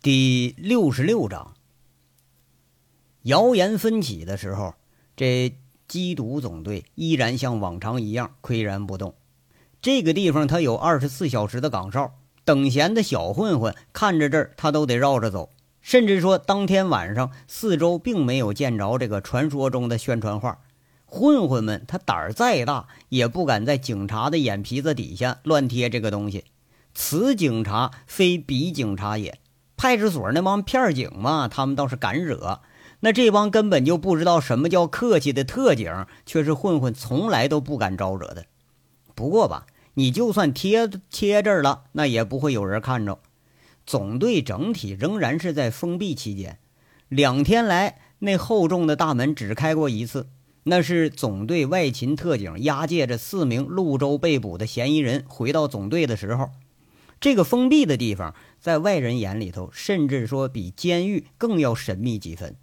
第六十六章，谣言纷起的时候，这缉毒总队依然像往常一样岿然不动。这个地方他有二十四小时的岗哨，等闲的小混混看着这儿，他都得绕着走。甚至说，当天晚上四周并没有见着这个传说中的宣传画。混混们他胆儿再大，也不敢在警察的眼皮子底下乱贴这个东西。此警察非彼警察也。派出所那帮片警嘛，他们倒是敢惹；那这帮根本就不知道什么叫客气的特警，却是混混从来都不敢招惹的。不过吧，你就算贴贴这儿了，那也不会有人看着。总队整体仍然是在封闭期间，两天来那厚重的大门只开过一次，那是总队外勤特警押解着四名潞州被捕的嫌疑人回到总队的时候。这个封闭的地方，在外人眼里头，甚至说比监狱更要神秘几分。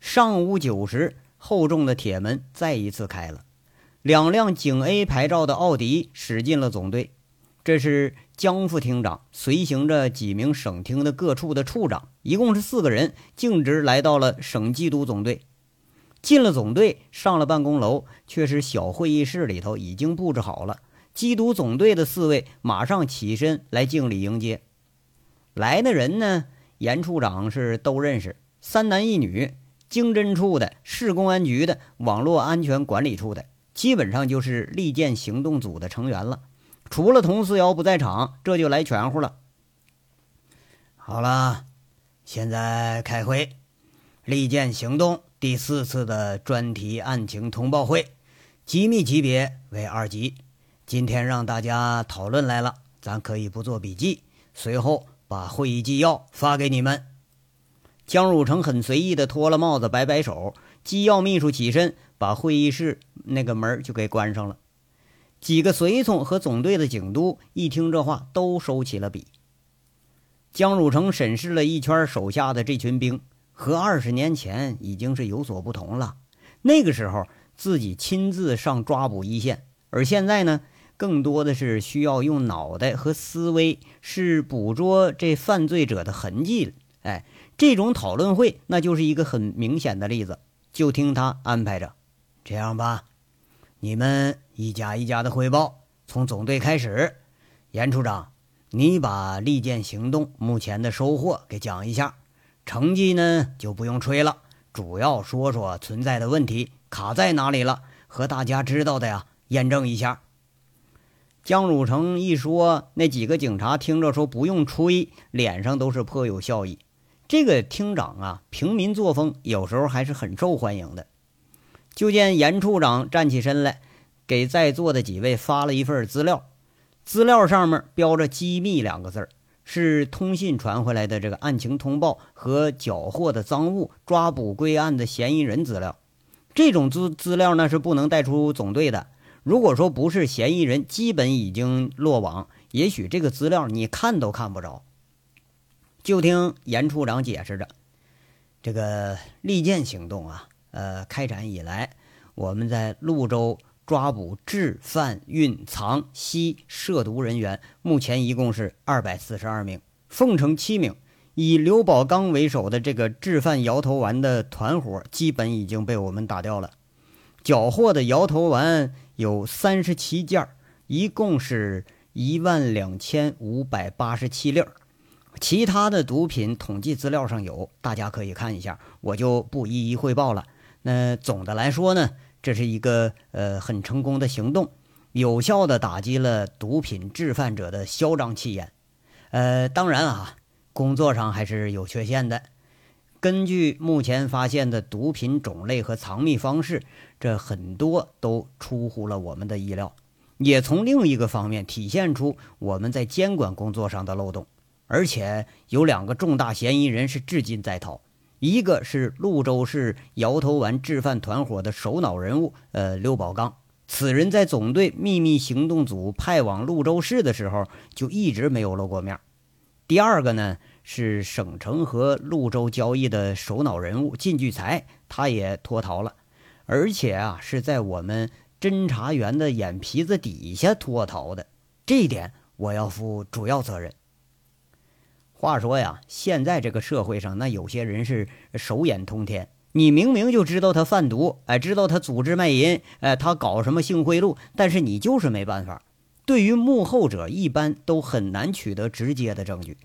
上午九时，厚重的铁门再一次开了，两辆警 A 牌照的奥迪驶进了总队。这是江副厅长随行着几名省厅的各处的处长，一共是四个人，径直来到了省缉毒总队。进了总队，上了办公楼，却是小会议室里头已经布置好了。缉毒总队的四位马上起身来敬礼迎接来的人呢。严处长是都认识，三男一女，经侦处的、市公安局的、网络安全管理处的，基本上就是利剑行动组的成员了。除了佟思瑶不在场，这就来全乎了。好了，现在开会，利剑行动第四次的专题案情通报会，机密级别为二级。今天让大家讨论来了，咱可以不做笔记，随后把会议纪要发给你们。江汝成很随意的脱了帽子，摆摆手，机要秘书起身，把会议室那个门就给关上了。几个随从和总队的警督一听这话，都收起了笔。江汝成审视了一圈手下的这群兵，和二十年前已经是有所不同了。那个时候自己亲自上抓捕一线，而现在呢？更多的是需要用脑袋和思维，是捕捉这犯罪者的痕迹。哎，这种讨论会那就是一个很明显的例子。就听他安排着，这样吧，你们一家一家的汇报，从总队开始。严处长，你把利剑行动目前的收获给讲一下，成绩呢就不用吹了，主要说说存在的问题卡在哪里了，和大家知道的呀验证一下。江汝成一说，那几个警察听着说不用吹，脸上都是颇有笑意。这个厅长啊，平民作风，有时候还是很受欢迎的。就见严处长站起身来，给在座的几位发了一份资料，资料上面标着“机密”两个字儿，是通信传回来的这个案情通报和缴获的赃物、抓捕归案的嫌疑人资料。这种资资料呢，是不能带出总队的。如果说不是嫌疑人基本已经落网，也许这个资料你看都看不着。就听严处长解释着，这个利剑行动啊，呃，开展以来，我们在潞州抓捕制、贩、运、藏、吸涉毒人员，目前一共是二百四十二名，奉承七名。以刘宝刚为首的这个制贩摇头丸的团伙，基本已经被我们打掉了。缴获的摇头丸有三十七件儿一共是一万两千五百八十七粒儿其他的毒品统计资料上有，大家可以看一下，我就不一一汇报了。那总的来说呢，这是一个呃很成功的行动，有效的打击了毒品制贩者的嚣张气焰。呃，当然啊，工作上还是有缺陷的。根据目前发现的毒品种类和藏匿方式，这很多都出乎了我们的意料，也从另一个方面体现出我们在监管工作上的漏洞。而且有两个重大嫌疑人是至今在逃，一个是潞州市摇头丸制贩团伙的首脑人物，呃，刘宝刚，此人在总队秘密行动组派往潞州市的时候就一直没有露过面。第二个呢？是省城和潞州交易的首脑人物靳聚财，他也脱逃了，而且啊是在我们侦查员的眼皮子底下脱逃的，这一点我要负主要责任。话说呀，现在这个社会上，那有些人是手眼通天。你明明就知道他贩毒，哎，知道他组织卖淫，哎，他搞什么性贿赂，但是你就是没办法。对于幕后者，一般都很难取得直接的证据。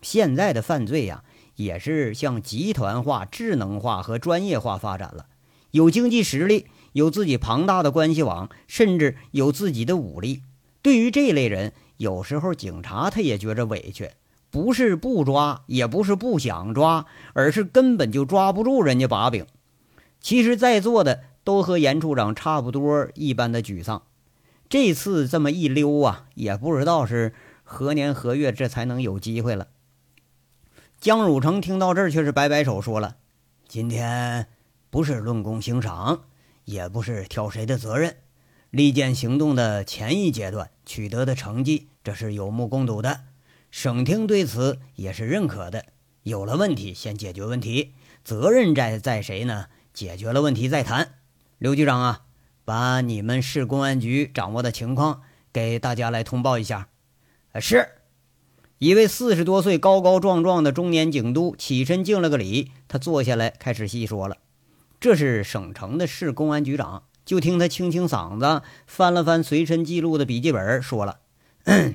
现在的犯罪呀，也是向集团化、智能化和专业化发展了。有经济实力，有自己庞大的关系网，甚至有自己的武力。对于这类人，有时候警察他也觉着委屈。不是不抓，也不是不想抓，而是根本就抓不住人家把柄。其实，在座的都和严处长差不多一般的沮丧。这次这么一溜啊，也不知道是何年何月，这才能有机会了。江汝成听到这儿，却是摆摆手，说了：“今天不是论功行赏，也不是挑谁的责任。利剑行动的前一阶段取得的成绩，这是有目共睹的。”省厅对此也是认可的。有了问题，先解决问题，责任在在谁呢？解决了问题再谈。刘局长啊，把你们市公安局掌握的情况给大家来通报一下。是一位四十多岁、高高壮壮的中年警督起身敬了个礼，他坐下来开始细说了。这是省城的市公安局长，就听他清清嗓子，翻了翻随身记录的笔记本，说了。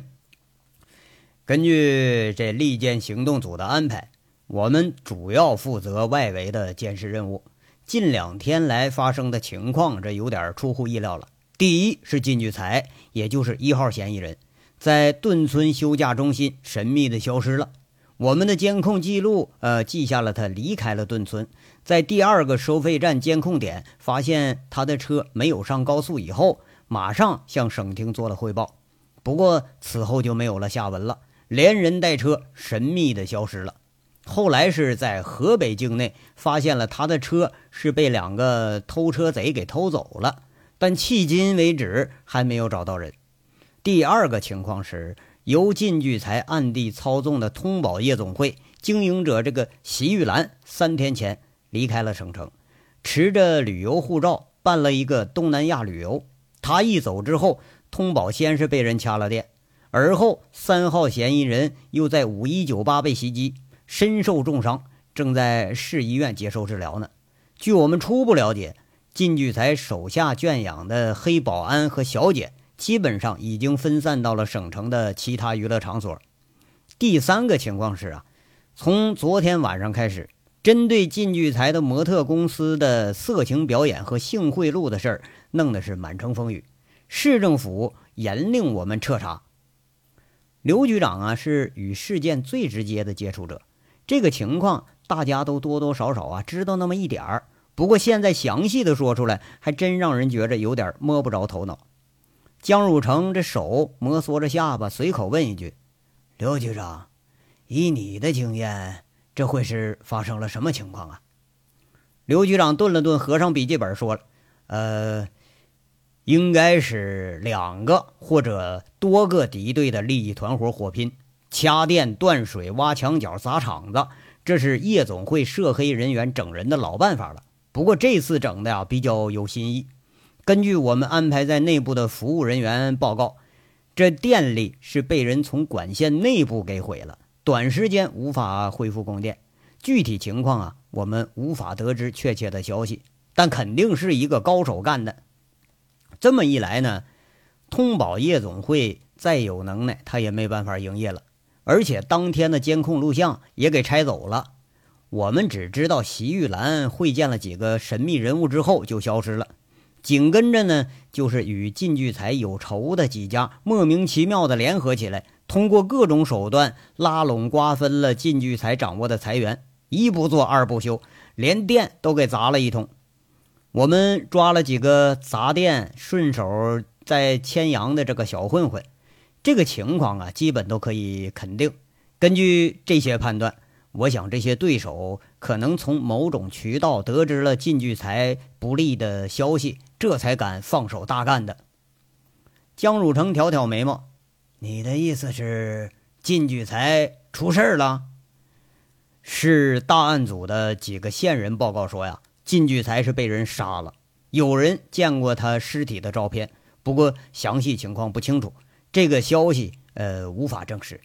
根据这利剑行动组的安排，我们主要负责外围的监视任务。近两天来发生的情况，这有点出乎意料了。第一是靳聚财，也就是一号嫌疑人，在顿村休假中心神秘的消失了。我们的监控记录，呃，记下了他离开了顿村，在第二个收费站监控点发现他的车没有上高速以后，马上向省厅做了汇报。不过此后就没有了下文了。连人带车神秘的消失了。后来是在河北境内发现了他的车是被两个偷车贼给偷走了，但迄今为止还没有找到人。第二个情况是由靳聚才暗地操纵的通宝夜总会经营者这个席玉兰，三天前离开了省城，持着旅游护照办了一个东南亚旅游。他一走之后，通宝先是被人掐了电。而后，三号嫌疑人又在五一酒吧被袭击，身受重伤，正在市医院接受治疗呢。据我们初步了解，靳聚才手下圈养的黑保安和小姐，基本上已经分散到了省城的其他娱乐场所。第三个情况是啊，从昨天晚上开始，针对靳聚财的模特公司的色情表演和性贿赂的事儿，弄得是满城风雨，市政府严令我们彻查。刘局长啊，是与事件最直接的接触者，这个情况大家都多多少少啊知道那么一点儿。不过现在详细的说出来，还真让人觉着有点摸不着头脑。江汝成这手摩挲着下巴，随口问一句：“刘局长，以你的经验，这会是发生了什么情况啊？”刘局长顿了顿，合上笔记本，说了：“呃。”应该是两个或者多个敌对的利益团伙火拼，掐电、断水、挖墙角、砸场子，这是夜总会涉黑人员整人的老办法了。不过这次整的呀比较有新意。根据我们安排在内部的服务人员报告，这电力是被人从管线内部给毁了，短时间无法恢复供电。具体情况啊，我们无法得知确切的消息，但肯定是一个高手干的。这么一来呢，通宝夜总会再有能耐，他也没办法营业了。而且当天的监控录像也给拆走了。我们只知道席玉兰会见了几个神秘人物之后就消失了，紧跟着呢，就是与靳聚财有仇的几家莫名其妙的联合起来，通过各种手段拉拢瓜分了靳聚财掌握的财源，一不做二不休，连店都给砸了一通。我们抓了几个砸店顺手在牵羊的这个小混混，这个情况啊，基本都可以肯定。根据这些判断，我想这些对手可能从某种渠道得知了靳聚财不利的消息，这才敢放手大干的。江汝成挑挑眉毛：“你的意思是靳聚才出事了？”是大案组的几个线人报告说呀。靳聚才是被人杀了，有人见过他尸体的照片，不过详细情况不清楚，这个消息呃无法证实。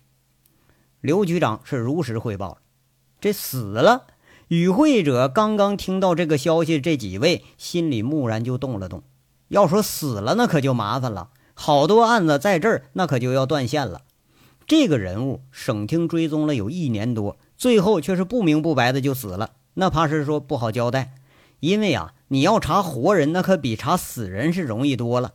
刘局长是如实汇报了，这死了。与会者刚刚听到这个消息，这几位心里蓦然就动了动。要说死了，那可就麻烦了，好多案子在这儿，那可就要断线了。这个人物，省厅追踪了有一年多，最后却是不明不白的就死了，那怕是说不好交代。因为啊，你要查活人，那可比查死人是容易多了。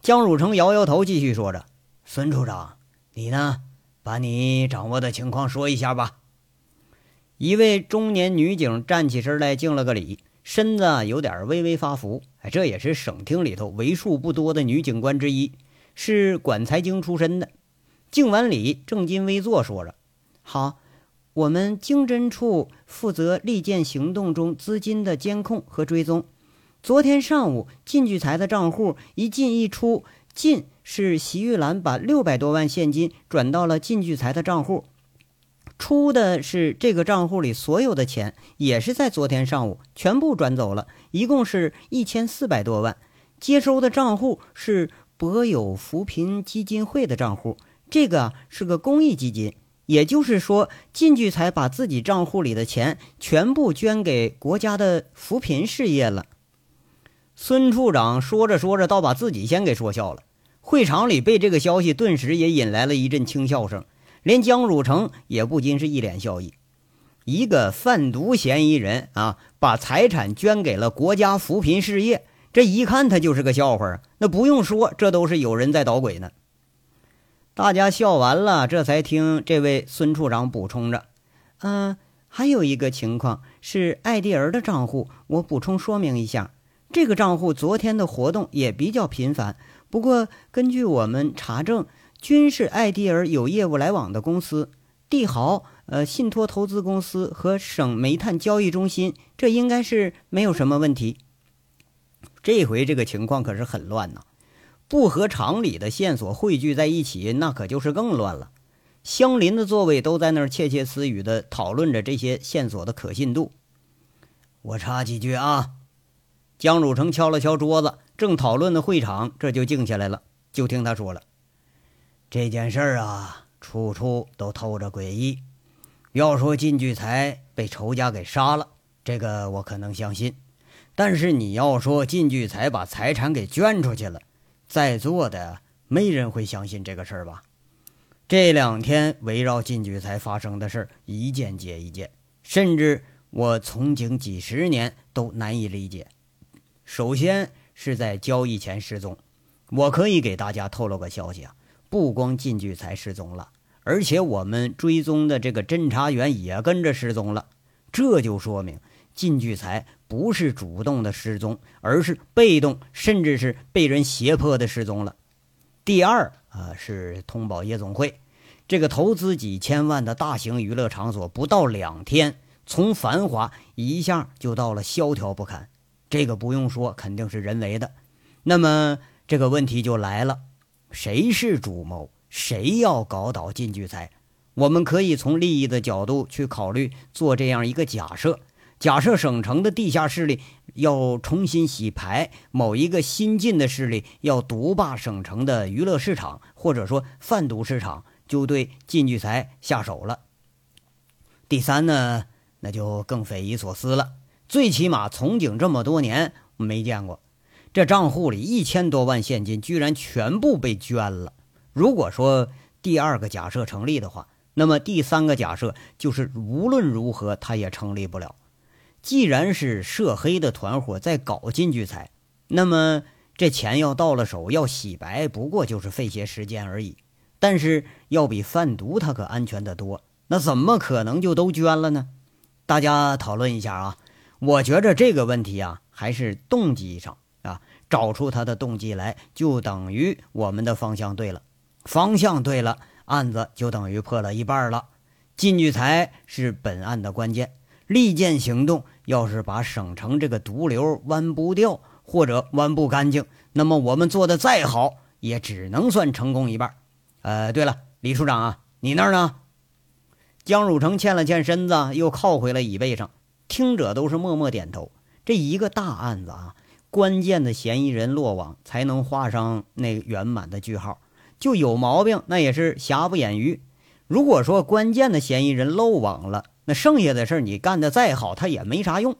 江汝成摇摇头，继续说着：“孙处长，你呢，把你掌握的情况说一下吧。”一位中年女警站起身来，敬了个礼，身子有点微微发福。哎，这也是省厅里头为数不多的女警官之一，是管财经出身的。敬完礼，正襟危坐，说着：“好，我们经侦处负责利剑行动中资金的监控和追踪。昨天上午，靳聚财的账户一进一出，进是席玉兰把六百多万现金转到了靳聚财的账户。”出的是这个账户里所有的钱，也是在昨天上午全部转走了，一共是一千四百多万。接收的账户是博友扶贫基金会的账户，这个是个公益基金，也就是说，进去才把自己账户里的钱全部捐给国家的扶贫事业了。孙处长说着说着，倒把自己先给说笑了。会场里被这个消息顿时也引来了一阵轻笑声。连江汝成也不禁是一脸笑意。一个贩毒嫌疑人啊，把财产捐给了国家扶贫事业，这一看他就是个笑话啊！那不用说，这都是有人在捣鬼呢。大家笑完了，这才听这位孙处长补充着：“嗯，还有一个情况是艾迪儿的账户，我补充说明一下，这个账户昨天的活动也比较频繁，不过根据我们查证。”均是艾迪尔有业务来往的公司，帝豪、呃信托投资公司和省煤炭交易中心，这应该是没有什么问题。这回这个情况可是很乱呐，不合常理的线索汇聚在一起，那可就是更乱了。相邻的座位都在那儿窃窃私语的讨论着这些线索的可信度。我插几句啊，江汝成敲了敲桌子，正讨论的会场这就静下来了。就听他说了。这件事儿啊，处处都透着诡异。要说靳聚才被仇家给杀了，这个我可能相信；但是你要说靳聚才把财产给捐出去了，在座的没人会相信这个事儿吧？这两天围绕靳聚才发生的事儿，一件接一件，甚至我从警几十年都难以理解。首先是在交易前失踪，我可以给大家透露个消息啊。不光靳聚财失踪了，而且我们追踪的这个侦查员也跟着失踪了。这就说明靳聚财不是主动的失踪，而是被动，甚至是被人胁迫的失踪了。第二啊，是通宝夜总会这个投资几千万的大型娱乐场所，不到两天，从繁华一下就到了萧条不堪。这个不用说，肯定是人为的。那么这个问题就来了。谁是主谋？谁要搞倒靳聚财？我们可以从利益的角度去考虑，做这样一个假设：假设省城的地下势力要重新洗牌，某一个新进的势力要独霸省城的娱乐市场，或者说贩毒市场，就对靳聚财下手了。第三呢，那就更匪夷所思了。最起码从警这么多年，没见过。这账户里一千多万现金居然全部被捐了。如果说第二个假设成立的话，那么第三个假设就是无论如何他也成立不了。既然是涉黑的团伙在搞金聚财，那么这钱要到了手，要洗白不过就是费些时间而已。但是要比贩毒他可安全得多，那怎么可能就都捐了呢？大家讨论一下啊。我觉着这个问题啊，还是动机上。啊找出他的动机来，就等于我们的方向对了。方向对了，案子就等于破了一半了。靳聚财是本案的关键，利剑行动要是把省城这个毒瘤弯不掉或者弯不干净，那么我们做的再好，也只能算成功一半。呃，对了，李处长啊，你那儿呢？江汝成欠了欠身子，又靠回了椅背上。听者都是默默点头。这一个大案子啊。关键的嫌疑人落网，才能画上那圆满的句号。就有毛病，那也是瑕不掩瑜。如果说关键的嫌疑人漏网了，那剩下的事儿你干的再好，他也没啥用。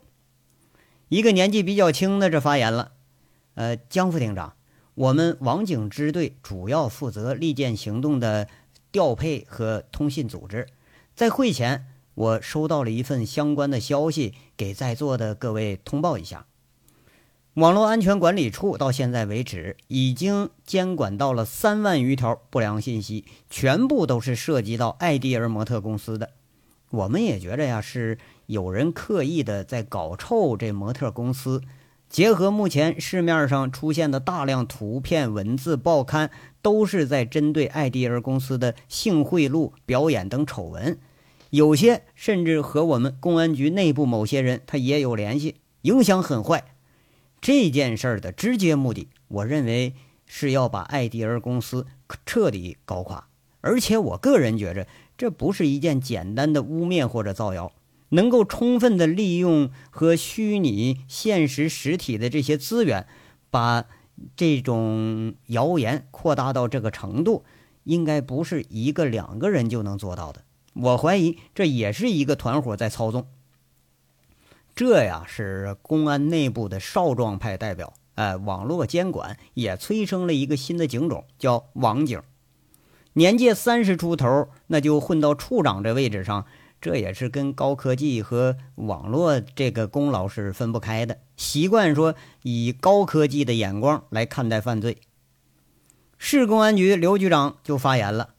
一个年纪比较轻的这发言了，呃，江副厅长，我们网警支队主要负责利剑行动的调配和通信组织，在会前我收到了一份相关的消息，给在座的各位通报一下。网络安全管理处到现在为止，已经监管到了三万余条不良信息，全部都是涉及到艾迪尔模特公司的。我们也觉着呀，是有人刻意的在搞臭这模特公司。结合目前市面上出现的大量图片、文字、报刊，都是在针对艾迪尔公司的性贿赂、表演等丑闻，有些甚至和我们公安局内部某些人他也有联系，影响很坏。这件事儿的直接目的，我认为是要把艾迪尔公司彻底搞垮。而且，我个人觉着，这不是一件简单的污蔑或者造谣，能够充分的利用和虚拟现实实体的这些资源，把这种谣言扩大到这个程度，应该不是一个两个人就能做到的。我怀疑，这也是一个团伙在操纵。这呀是公安内部的少壮派代表，哎，网络监管也催生了一个新的警种，叫网警。年届三十出头，那就混到处长这位置上，这也是跟高科技和网络这个功劳是分不开的。习惯说以高科技的眼光来看待犯罪。市公安局刘局长就发言了，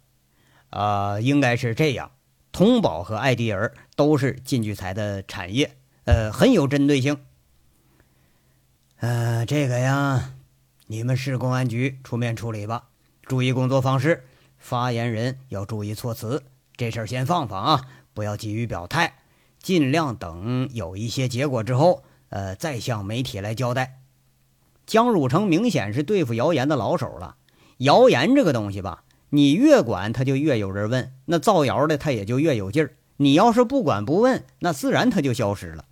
啊，应该是这样，通宝和艾迪尔都是晋聚财的产业。呃，很有针对性。呃，这个呀，你们市公安局出面处理吧，注意工作方式，发言人要注意措辞。这事儿先放放啊，不要急于表态，尽量等有一些结果之后，呃，再向媒体来交代。江汝成明显是对付谣言的老手了。谣言这个东西吧，你越管，他就越有人问；那造谣的他也就越有劲儿。你要是不管不问，那自然他就消失了。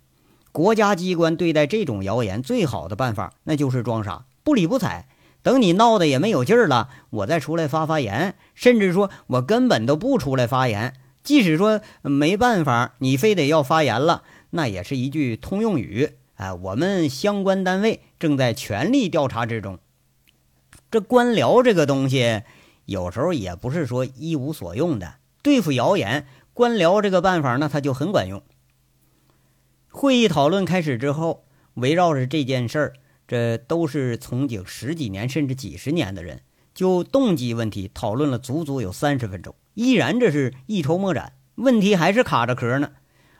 国家机关对待这种谣言最好的办法，那就是装傻，不理不睬。等你闹得也没有劲儿了，我再出来发发言，甚至说我根本都不出来发言。即使说没办法，你非得要发言了，那也是一句通用语。哎，我们相关单位正在全力调查之中。这官僚这个东西，有时候也不是说一无所用的。对付谣言，官僚这个办法呢，它就很管用。会议讨论开始之后，围绕着这件事儿，这都是从警十几年甚至几十年的人，就动机问题讨论了足足有三十分钟，依然这是一筹莫展，问题还是卡着壳呢。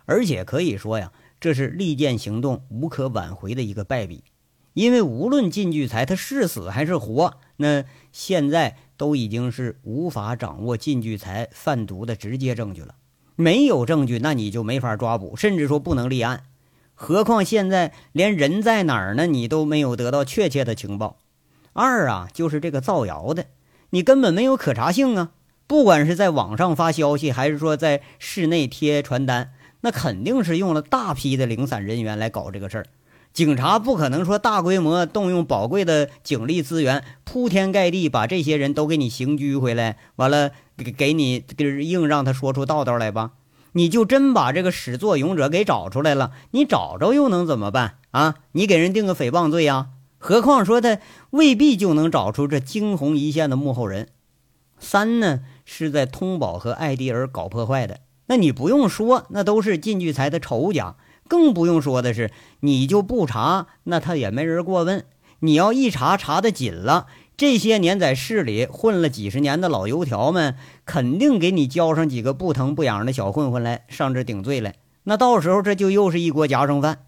而且可以说呀，这是利剑行动无可挽回的一个败笔，因为无论靳聚才他是死还是活，那现在都已经是无法掌握靳聚才贩毒的直接证据了。没有证据，那你就没法抓捕，甚至说不能立案。何况现在连人在哪儿呢，你都没有得到确切的情报。二啊，就是这个造谣的，你根本没有可查性啊！不管是在网上发消息，还是说在室内贴传单，那肯定是用了大批的零散人员来搞这个事儿。警察不可能说大规模动用宝贵的警力资源，铺天盖地把这些人都给你刑拘回来，完了给给你硬让他说出道道来吧。你就真把这个始作俑者给找出来了？你找着又能怎么办啊？你给人定个诽谤罪呀？何况说他未必就能找出这惊鸿一现的幕后人。三呢，是在通宝和艾迪尔搞破坏的。那你不用说，那都是靳聚财的仇家。更不用说的是，你就不查，那他也没人过问。你要一查，查的紧了。这些年在市里混了几十年的老油条们，肯定给你交上几个不疼不痒的小混混来上这顶罪来。那到时候这就又是一锅夹生饭。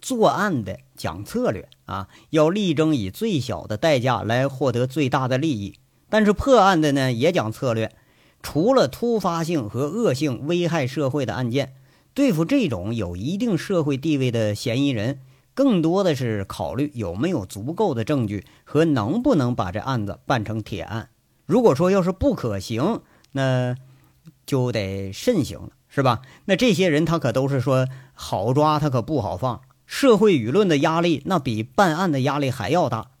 作案的讲策略啊，要力争以最小的代价来获得最大的利益；但是破案的呢，也讲策略。除了突发性和恶性危害社会的案件，对付这种有一定社会地位的嫌疑人。更多的是考虑有没有足够的证据和能不能把这案子办成铁案。如果说要是不可行，那就得慎行了，是吧？那这些人他可都是说好抓，他可不好放。社会舆论的压力那比办案的压力还要大。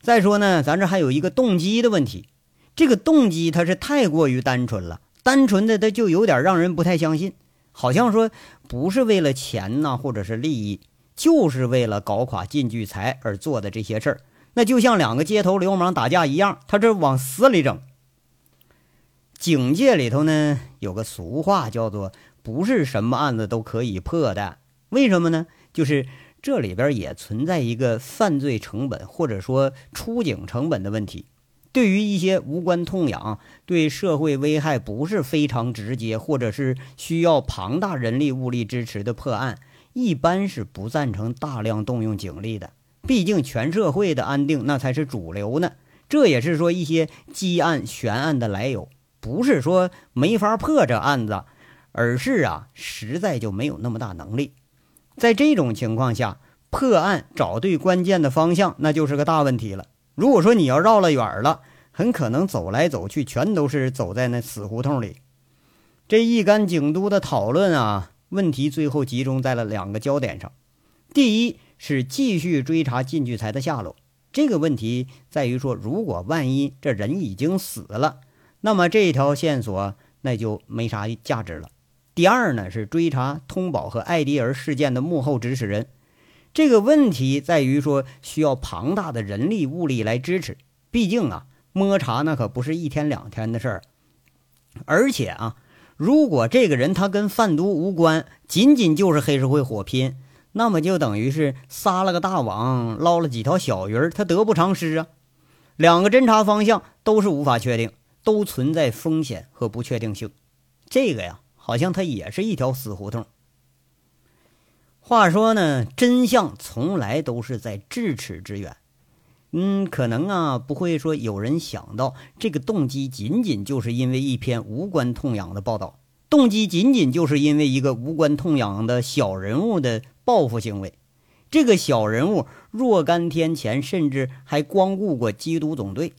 再说呢，咱这还有一个动机的问题。这个动机他是太过于单纯了，单纯的他就有点让人不太相信，好像说不是为了钱呐，或者是利益，就是为了搞垮靳聚财而做的这些事儿，那就像两个街头流氓打架一样，他这往死里整。警界里头呢有个俗话叫做“不是什么案子都可以破的”，为什么呢？就是这里边也存在一个犯罪成本或者说出警成本的问题。对于一些无关痛痒、对社会危害不是非常直接，或者是需要庞大人力物力支持的破案，一般是不赞成大量动用警力的。毕竟全社会的安定那才是主流呢。这也是说一些积案悬案的来由。不是说没法破这案子，而是啊，实在就没有那么大能力。在这种情况下，破案找对关键的方向，那就是个大问题了。如果说你要绕了远了，很可能走来走去全都是走在那死胡同里。这一干警督的讨论啊，问题最后集中在了两个焦点上：第一是继续追查靳聚才的下落。这个问题在于说，如果万一这人已经死了。那么这条线索那就没啥价值了。第二呢是追查通宝和艾迪尔事件的幕后指使人。这个问题在于说需要庞大的人力物力来支持，毕竟啊摸查那可不是一天两天的事儿。而且啊，如果这个人他跟贩毒无关，仅仅就是黑社会火拼，那么就等于是撒了个大网捞了几条小鱼儿，他得不偿失啊。两个侦查方向都是无法确定。都存在风险和不确定性，这个呀，好像它也是一条死胡同。话说呢，真相从来都是在咫尺之远。嗯，可能啊，不会说有人想到这个动机仅仅就是因为一篇无关痛痒的报道，动机仅仅就是因为一个无关痛痒的小人物的报复行为。这个小人物若干天前甚至还光顾过缉毒总队。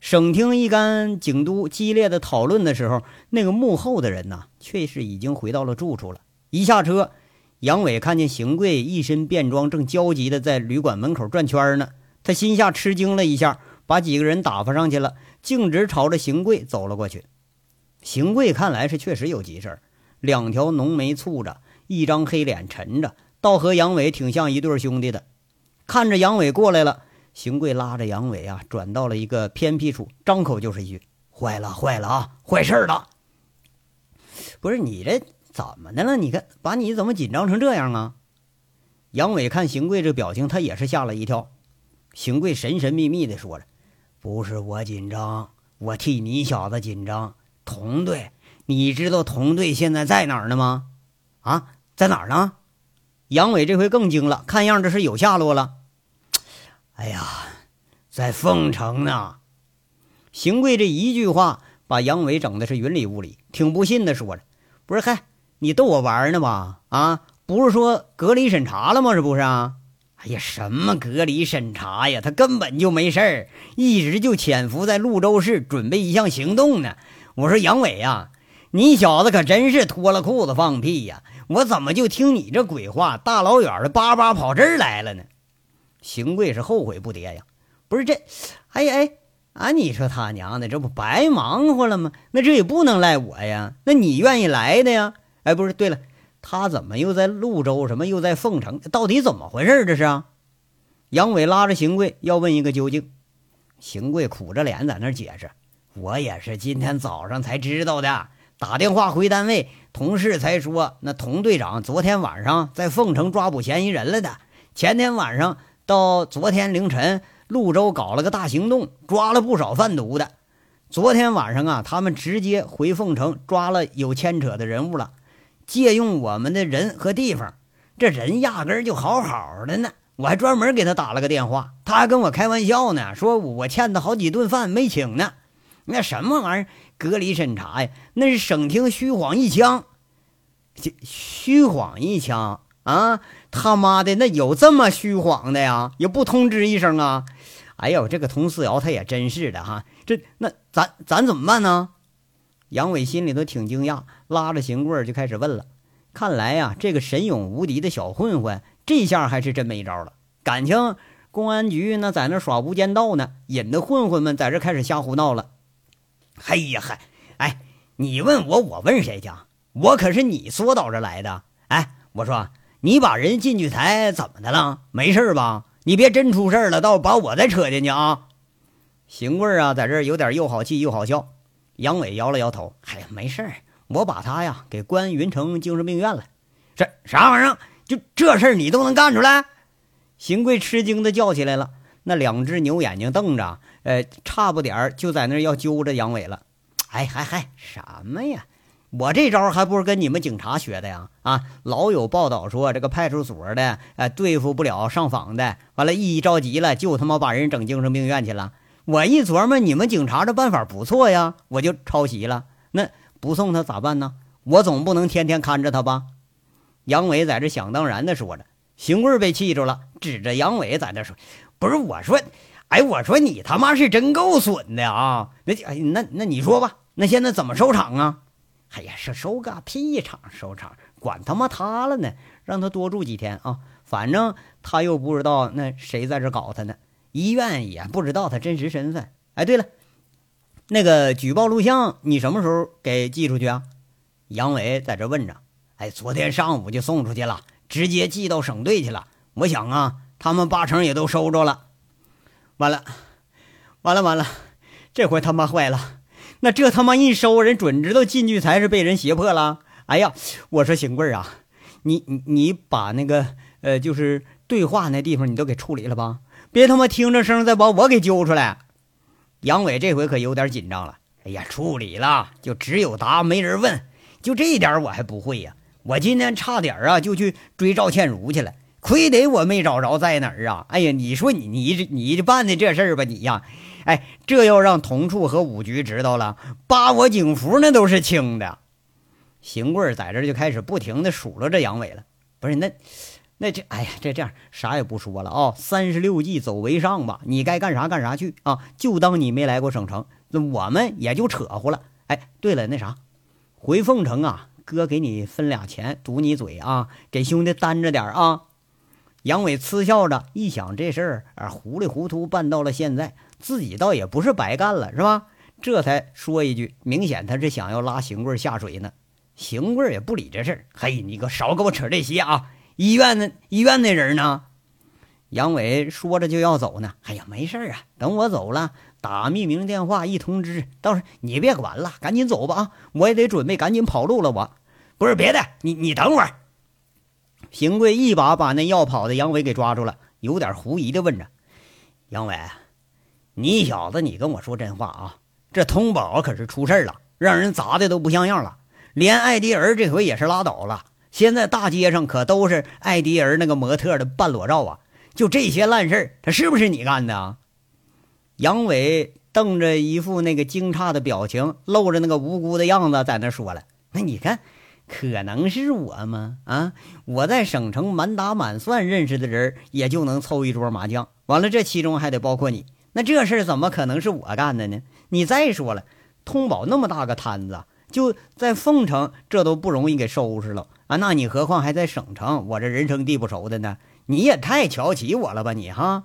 省厅一干警督激烈的讨论的时候，那个幕后的人呢，却是已经回到了住处了。一下车，杨伟看见邢贵一身便装，正焦急的在旅馆门口转圈呢。他心下吃惊了一下，把几个人打发上去了，径直朝着邢贵走了过去。邢贵看来是确实有急事两条浓眉蹙着，一张黑脸沉着，倒和杨伟挺像一对兄弟的。看着杨伟过来了。邢贵拉着杨伟啊，转到了一个偏僻处，张口就是一句：“坏了，坏了啊，坏事了！”不是你这怎么的了？你看，把你怎么紧张成这样啊？杨伟看邢贵这表情，他也是吓了一跳。邢贵神神秘秘的说着：“不是我紧张，我替你小子紧张。同队，你知道同队现在在哪儿呢吗？啊，在哪儿呢？”杨伟这回更惊了，看样这是有下落了。哎呀，在凤城呢。邢贵这一句话把杨伟整的是云里雾里，挺不信的说着：“不是，嗨，你逗我玩呢吧？啊，不是说隔离审查了吗？是不是啊？哎呀，什么隔离审查呀？他根本就没事儿，一直就潜伏在潞州市，准备一项行动呢。我说杨伟呀，你小子可真是脱了裤子放屁呀！我怎么就听你这鬼话，大老远的叭叭跑这儿来了呢？”邢贵是后悔不迭呀，不是这，哎哎啊！你说他娘的，这不白忙活了吗？那这也不能赖我呀，那你愿意来的呀？哎，不是，对了，他怎么又在潞州？什么又在凤城？到底怎么回事？这是啊！杨伟拉着邢贵要问一个究竟。邢贵苦着脸在那解释：“我也是今天早上才知道的，打电话回单位，同事才说，那童队长昨天晚上在凤城抓捕嫌疑人了的，前天晚上。”到昨天凌晨，潞州搞了个大行动，抓了不少贩毒的。昨天晚上啊，他们直接回凤城抓了有牵扯的人物了，借用我们的人和地方。这人压根儿就好好的呢，我还专门给他打了个电话，他还跟我开玩笑呢，说我欠他好几顿饭没请呢。那什么玩意儿隔离审查呀？那是省厅虚晃一枪，虚晃一枪啊！他妈的，那有这么虚晃的呀？也不通知一声啊！哎呦，这个佟思瑶他也真是的哈！这那咱咱怎么办呢？杨伟心里头挺惊讶，拉着邢贵就开始问了。看来呀，这个神勇无敌的小混混，这下还是真没招了。感情公安局那在那耍无间道呢，引得混混们在这开始瞎胡闹了。嘿呀嗨，哎，你问我，我问谁去？我可是你说到这来的。哎，我说你把人进去抬怎么的了？没事吧？你别真出事了，到把我再扯进去啊！邢贵啊，在这有点又好气又好笑。杨伟摇了摇头，哎呀，没事我把他呀给关云城精神病院了。这啥玩意儿？就这事儿你都能干出来？邢贵吃惊的叫起来了，那两只牛眼睛瞪着，呃，差不点儿就在那儿要揪着杨伟了。哎嗨嗨，什么呀？我这招还不是跟你们警察学的呀！啊，老有报道说这个派出所的，呃，对付不了上访的，完了，一着急了就他妈把人整精神病院去了。我一琢磨，你们警察这办法不错呀，我就抄袭了。那不送他咋办呢？我总不能天天看着他吧？杨伟在这想当然的说着，邢贵被气住了，指着杨伟在那说：“不是我说，哎，我说你他妈是真够损的啊！那哎，那那你说吧，那现在怎么收场啊？”哎呀，是收个屁场，收场管他妈他了呢，让他多住几天啊！反正他又不知道那谁在这搞他呢，医院也不知道他真实身份。哎，对了，那个举报录像你什么时候给寄出去啊？杨伟在这问着。哎，昨天上午就送出去了，直接寄到省队去了。我想啊，他们八成也都收着了。完了，完了，完了，这回他妈坏了。那这他妈一收人，准知道进去才是被人胁迫了。哎呀，我说邢贵啊，你你把那个呃，就是对话那地方你都给处理了吧？别他妈听着声再把我给揪出来。杨伟这回可有点紧张了。哎呀，处理了，就只有答没人问，就这一点我还不会呀。我今天差点啊就去追赵倩茹去了，亏得我没找着在哪儿啊。哎呀，你说你你这你办的这事儿吧，你呀。哎，这要让同处和五局知道了，扒我警服那都是轻的。邢贵在这就开始不停的数落这杨伟了。不是那，那这，哎呀，这这样啥也不说了啊，三十六计走为上吧，你该干啥干啥去啊，就当你没来过省城，那我们也就扯乎了。哎，对了，那啥，回凤城啊，哥给你分俩钱，堵你嘴啊，给兄弟担着点啊。杨伟嗤笑着，一想这事儿啊，糊里糊涂办到了现在。自己倒也不是白干了，是吧？这才说一句，明显他是想要拉邢贵下水呢。邢贵也不理这事儿，嘿，你可少给我扯这些啊！医院的医院那人呢？杨伟说着就要走呢。哎呀，没事啊，等我走了，打匿名电话一通知，倒是你别管了，赶紧走吧啊！我也得准备赶紧跑路了。我不是别的，你你等会儿。邢贵一把把那要跑的杨伟给抓住了，有点狐疑的问着：“杨伟。”你小子，你跟我说真话啊！这通宝可是出事了，让人砸的都不像样了。连艾迪儿这回也是拉倒了，现在大街上可都是艾迪儿那个模特的半裸照啊！就这些烂事儿他是不是你干的？杨伟瞪着一副那个惊诧的表情，露着那个无辜的样子，在那说了：“那你看，可能是我吗？啊，我在省城满打满算认识的人，也就能凑一桌麻将。完了，这其中还得包括你。”那这事儿怎么可能是我干的呢？你再说了，通宝那么大个摊子，就在凤城，这都不容易给收拾了啊！那你何况还在省城，我这人生地不熟的呢？你也太瞧起我了吧，你哈？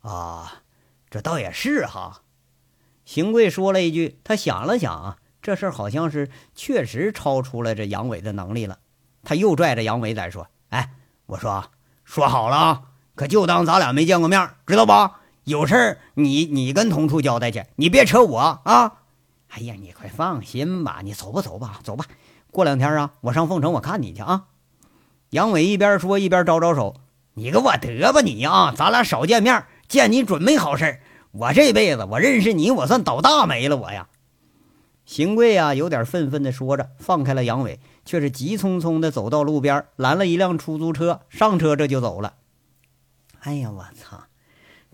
啊，这倒也是哈。邢贵说了一句，他想了想啊，这事儿好像是确实超出了这杨伟的能力了。他又拽着杨伟在说：“哎，我说说好了啊，可就当咱俩没见过面，知道吧？”有事儿，你你跟同处交代去，你别扯我啊！哎呀，你快放心吧，你走吧走吧走吧，过两天啊，我上凤城我看你去啊。杨伟一边说一边招招手：“你给我得吧你啊，咱俩少见面，见你准没好事我这辈子我认识你，我算倒大霉了我呀。”邢贵啊，有点愤愤地说着，放开了杨伟，却是急匆匆地走到路边，拦了一辆出租车，上车这就走了。哎呀，我操！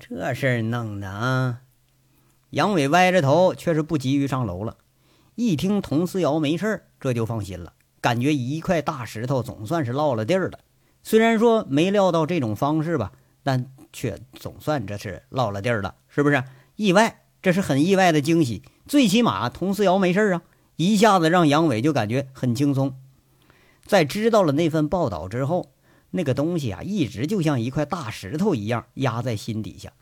这事儿弄的啊！杨伟歪着头，却是不急于上楼了。一听佟思瑶没事这就放心了，感觉一块大石头总算是落了地儿了。虽然说没料到这种方式吧，但却总算这是落了地儿了，是不是？意外，这是很意外的惊喜。最起码佟思瑶没事啊，一下子让杨伟就感觉很轻松。在知道了那份报道之后。那个东西啊，一直就像一块大石头一样压在心底下。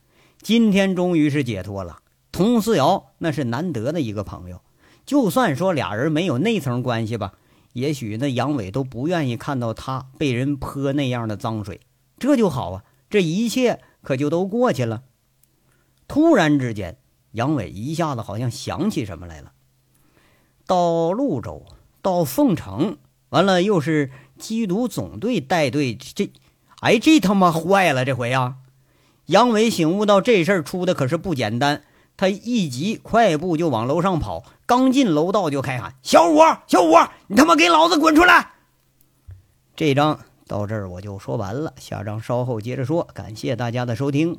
今天终于是解脱了。佟思瑶那是难得的一个朋友，就算说俩人没有那层关系吧，也许那杨伟都不愿意看到他被人泼那样的脏水，这就好啊，这一切可就都过去了。突然之间，杨伟一下子好像想起什么来了，到潞州，到凤城，完了又是缉毒总队带队，这，哎，这他妈坏了，这回啊！杨伟醒悟到这事儿出的可是不简单。他一急，快步就往楼上跑。刚进楼道，就开喊：“小五，小五，你他妈给老子滚出来！”这章到这儿我就说完了，下章稍后接着说。感谢大家的收听。